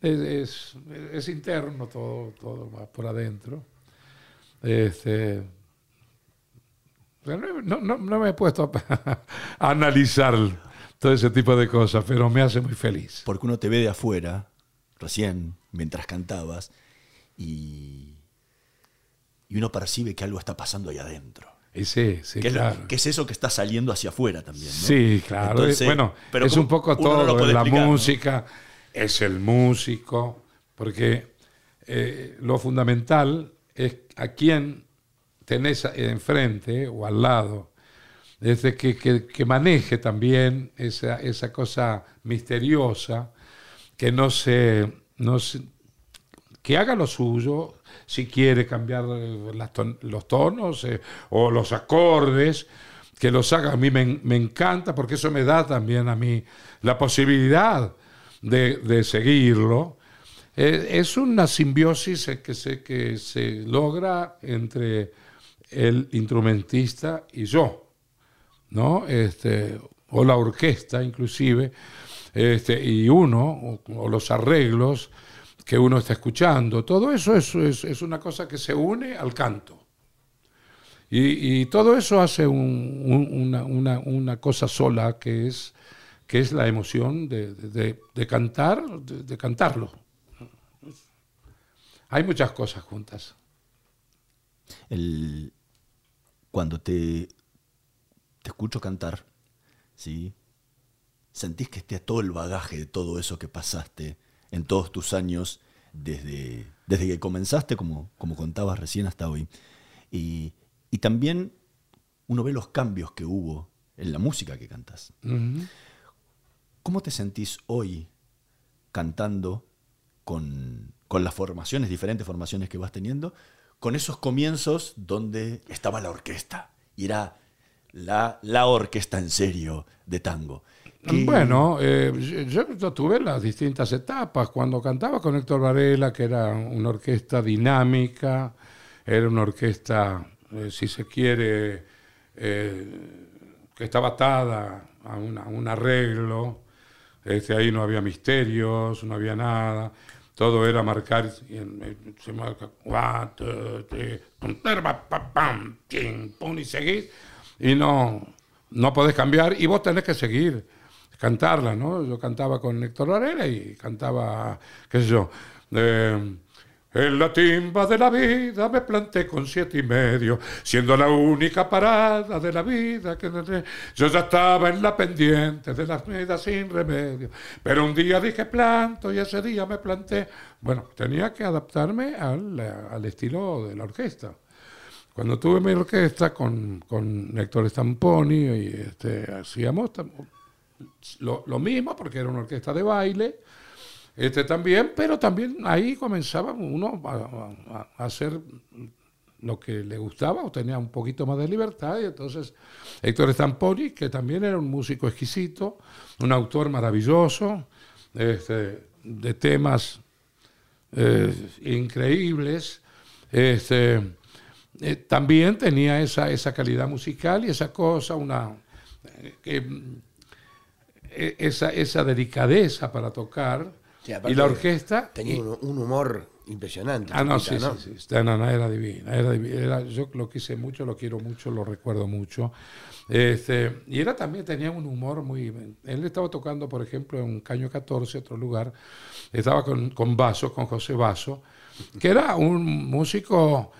Es, es- es interno todo, todo más por adentro. Este, no, no- no me he puesto a, a analizar todo ese tipo de cosas, pero me hace muy feliz. Porque uno te ve de afuera, recién, mientras cantabas, y, y uno percibe que algo está pasando ahí adentro. Y sí, sí, ¿Qué, es lo- claro. qué es eso que está saliendo hacia afuera también? ¿no? Sí, claro. Entonces, bueno, pero es ¿cómo- un poco no todo. puede la explicar, ¿no? música es el músico, porque eh, lo fundamental es a quién tenés enfrente o al lado. Es de que, que- que maneje también esa, esa cosa misteriosa, que no se, no que haga lo suyo, si quiere cambiar los tonos eh, o los acordes, que los haga. A mí me, me encanta porque eso me da también a mí la posibilidad de, de seguirlo. Eh, es una simbiosis que se, que se logra entre el instrumentista y yo. ¿no? Este, o la orquesta inclusive, este, y uno, o, los arreglos que uno está escuchando, todo eso es, es- es una cosa que se une al canto. Y, y todo eso hace un- un- una, una- una cosa sola que es, que es la emoción de- de cantar, de, de cantarlo. Hay muchas cosas juntas. El- cuando te, te escucho cantar, ¿sí? ¿Sentís que esté todo el bagaje de todo eso que pasaste en todos tus años, desde, desde que comenzaste, como, como contabas recién, hasta hoy? Y, y también uno ve los cambios que hubo en la música que cantas. ¿Cómo te sentís hoy cantando con, con las formaciones, diferentes formaciones que vas teniendo, con esos comienzos donde estaba la orquesta y era la, la orquesta en serio de tango? ¿Qué- Bueno, eh, yo, tuve las distintas etapas. Cuando cantaba con Héctor Varela, que era una orquesta dinámica, era una orquesta, eh, si se quiere, eh, que estaba atada a un arreglo. Este, ahí no había misterios, no había nada. Todo era marcar, en- se marca, pa, pam, pum, y seguís. Y no, no podés cambiar y vos tenés que seguir cantarla, ¿no? Yo cantaba con Héctor Varela y cantaba, qué sé yo, eh, en la timba de la vida me planté con siete y medio, siendo la única parada de la vida que yo ya estaba en la pendiente de las vidas sin remedio. Pero un día dije planto y ese día me planté. Bueno, tenía que adaptarme al, al estilo de la orquesta. Cuando tuve mi orquesta con, con Héctor Stamponi y este, hacíamos lo, lo mismo porque era una orquesta de baile este también, pero también ahí comenzaba uno a, hacer lo que le gustaba o tenía un poquito más de libertad. Y entonces Héctor Stamponi, que también era un músico exquisito, un autor maravilloso, este, de temas eh, increíbles, este, eh, también tenía esa, esa calidad musical y esa cosa, una, eh, esa, esa delicadeza para tocar Sí, y la orquesta. Tenía y- un, un humor impresionante. Ah, no, sí, ¿no? sí, sí. Nana era divina. Era divi- era- yo lo quise mucho, lo quiero mucho, lo recuerdo mucho. Este, y era también tenía un humor muy. Él estaba tocando, por ejemplo, en Caño 14, otro lugar. Estaba con, con Vaso, con José Vaso, que era un músico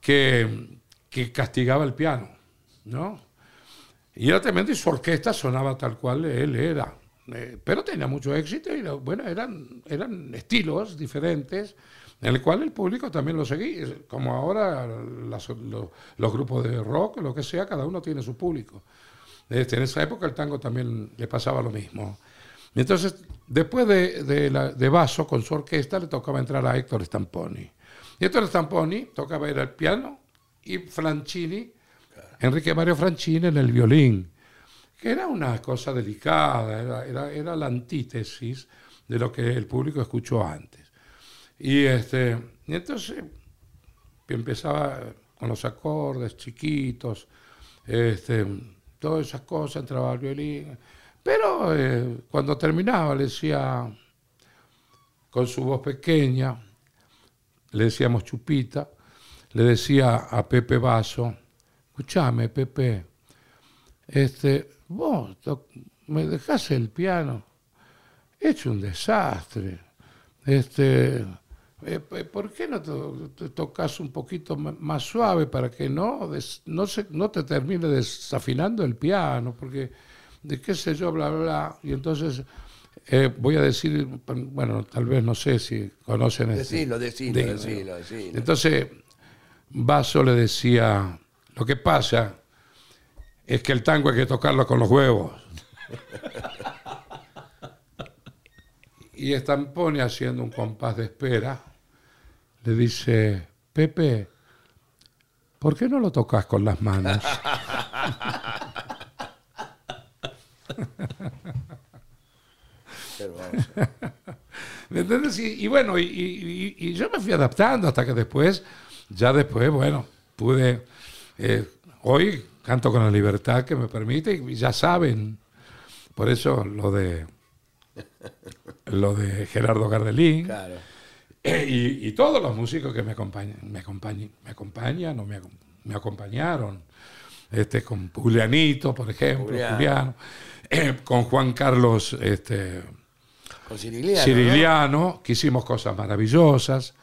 que, que castigaba el piano, ¿no? Y era tremendo y su orquesta sonaba tal cual él era. Eh, pero tenía mucho éxito y bueno, eran, eran estilos diferentes en el cual el público también lo seguía. Como ahora las- lo- los grupos de rock, lo que sea, cada uno tiene su público. Este, en esa época el tango también le pasaba lo mismo. Entonces, después de, de, la- de Vaso, con su orquesta, le tocaba entrar a Héctor Stamponi. Y Héctor Stamponi tocaba era el piano y Franchini, Enrique Mario Franchini en el violín, que era una cosa delicada, era, era, era la antítesis de lo que el público escuchó antes. Y, este, y entonces empezaba con los acordes chiquitos, este, todas esas cosas, entraba al violín. Pero eh, cuando terminaba le decía, con su voz pequeña, le decíamos Chupita, le decía a Pepe Vaso, escúchame Pepe, este, vos me dejás el piano, he hecho un desastre. Este, eh, ¿Por qué no te tocas un poquito más suave para que no, des- no, se, no te termine desafinando el piano? Porque, de qué sé yo, bla, bla, bla. Y entonces eh, voy a decir, bueno, tal vez no sé si conocen este- Decilo, decilo, decilo, decilo. Entonces, Vaso le decía, lo que pasa es que el tango hay que tocarlo con los huevos. y Stampone haciendo un compás de espera, le dice, Pepe, ¿por qué no lo tocas con las manos? ¿Me entiendes? Y, y bueno, y, y- y- y yo me fui adaptando hasta que después, ya después, bueno, pude, eh, hoy canto con la libertad que me permite y ya saben, por eso lo de, lo de Gerardo Gardelín Claro. eh, y, y todos los músicos que me acompañan, me acompañan, me acompañan o me, me acompañaron, este, con Julianito, por ejemplo. Juliano, eh, con Juan Carlos, este, Con Ciriliano. ¿no? Ciriliano, que hicimos cosas maravillosas.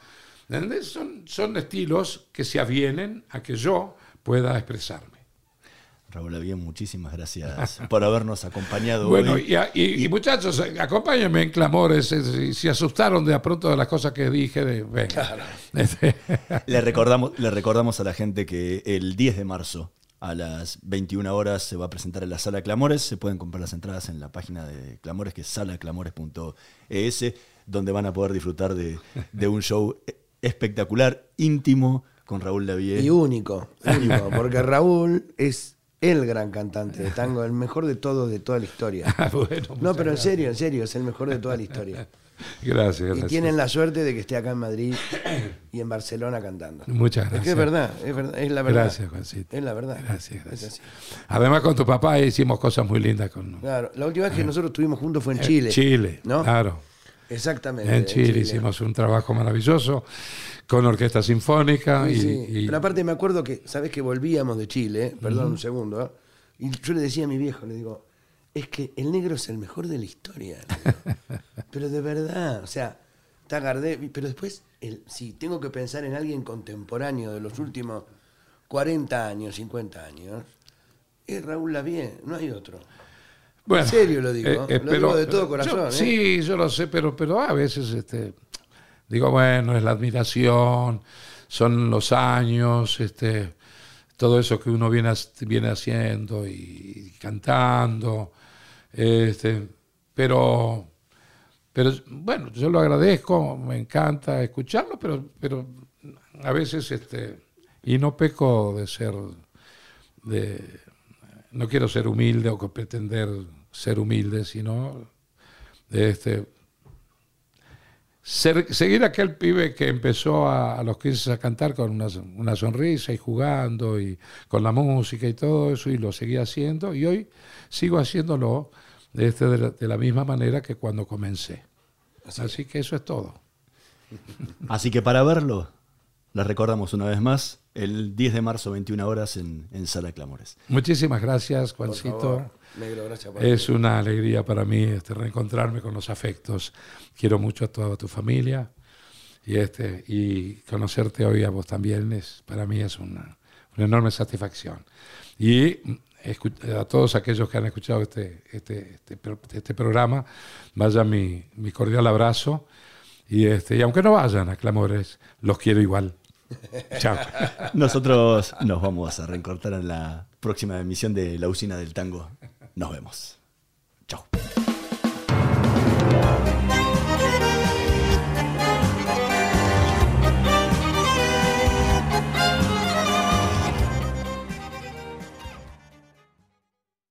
Son, son estilos que se avienen a que yo pueda expresarme. Raúl Avien, muchísimas gracias por habernos acompañado Bueno, hoy. y, a- y- y muchachos, eh, acompáñenme en clamores. Si se asustaron de a pronto de las cosas que dije, de, venga. Este, Le recordamos, le recordamos a la gente que el 10 de marzo a las 21 horas se va a presentar en la Sala Clamores. Se pueden comprar las entradas en la página de Clamores, que es salaclamores.es, donde van a poder disfrutar de, de un show espectacular, íntimo, con Raúl Lavie. Y único, único, porque Raúl es el gran cantante de tango, el mejor de todos de toda la historia. bueno, No, pero en serio, en serio, es el mejor de toda la historia. Gracias, Y gracias. tienen la suerte de que esté acá en Madrid y en Barcelona cantando. Muchas Es gracias. que es verdad, es verdad, es la verdad. Gracias, Juancito. Es la verdad. Gracias, gracias. Además, con tu papá hicimos cosas muy lindas con Claro, la última vez que nosotros estuvimos juntos fue en eh, Chile. Chile, ¿no? claro. Exactamente. En Chile, hicimos un trabajo maravilloso con orquesta sinfónica Sí, y, sí. y- Pero aparte me acuerdo que, ¿sabes que volvíamos de Chile? Perdón un segundo. ¿eh? Y yo le decía a mi viejo, le digo, es que el negro es el mejor de la historia. pero de verdad, o sea, está Gardel, pero después, el, si tengo que pensar en alguien contemporáneo de los últimos 40 años, 50 años, es Raúl Lavie, no hay otro. Bueno, En serio lo digo, eh, lo digo de todo corazón, yo- ¿eh? Sí, yo lo sé, pero, pero a veces este, digo, bueno, es la admiración, son los años, este, todo eso que uno viene, viene haciendo y, cantando, este, pero, pero bueno, yo lo agradezco, me encanta escucharlo, pero, pero a veces, este, y no peco de ser, de, no quiero ser humilde o pretender ser humilde, sino este, seguir aquel pibe que empezó a, los 15 a cantar con una, sonrisa y jugando y con la música y todo eso y lo seguía haciendo y hoy sigo haciéndolo este, de, la, misma manera que cuando comencé. Así, que eso es todo. Así que para verlo, les recordamos una vez más, el 10 de marzo, 21 horas en, en Sala de Clamores. Muchísimas gracias, Juancito. Es una alegría para mí este, reencontrarme con los afectos. Quiero mucho a toda tu familia y, este, y conocerte hoy a vos también es, para mí es una, enorme satisfacción. Y a todos aquellos que han escuchado este, este, este, este programa, vaya mi, mi cordial abrazo. Y, este, y aunque no vayan a Clamores, los quiero igual. Chao. Nosotros nos vamos a reencortar en la próxima emisión de La Usina del Tango. Nos vemos.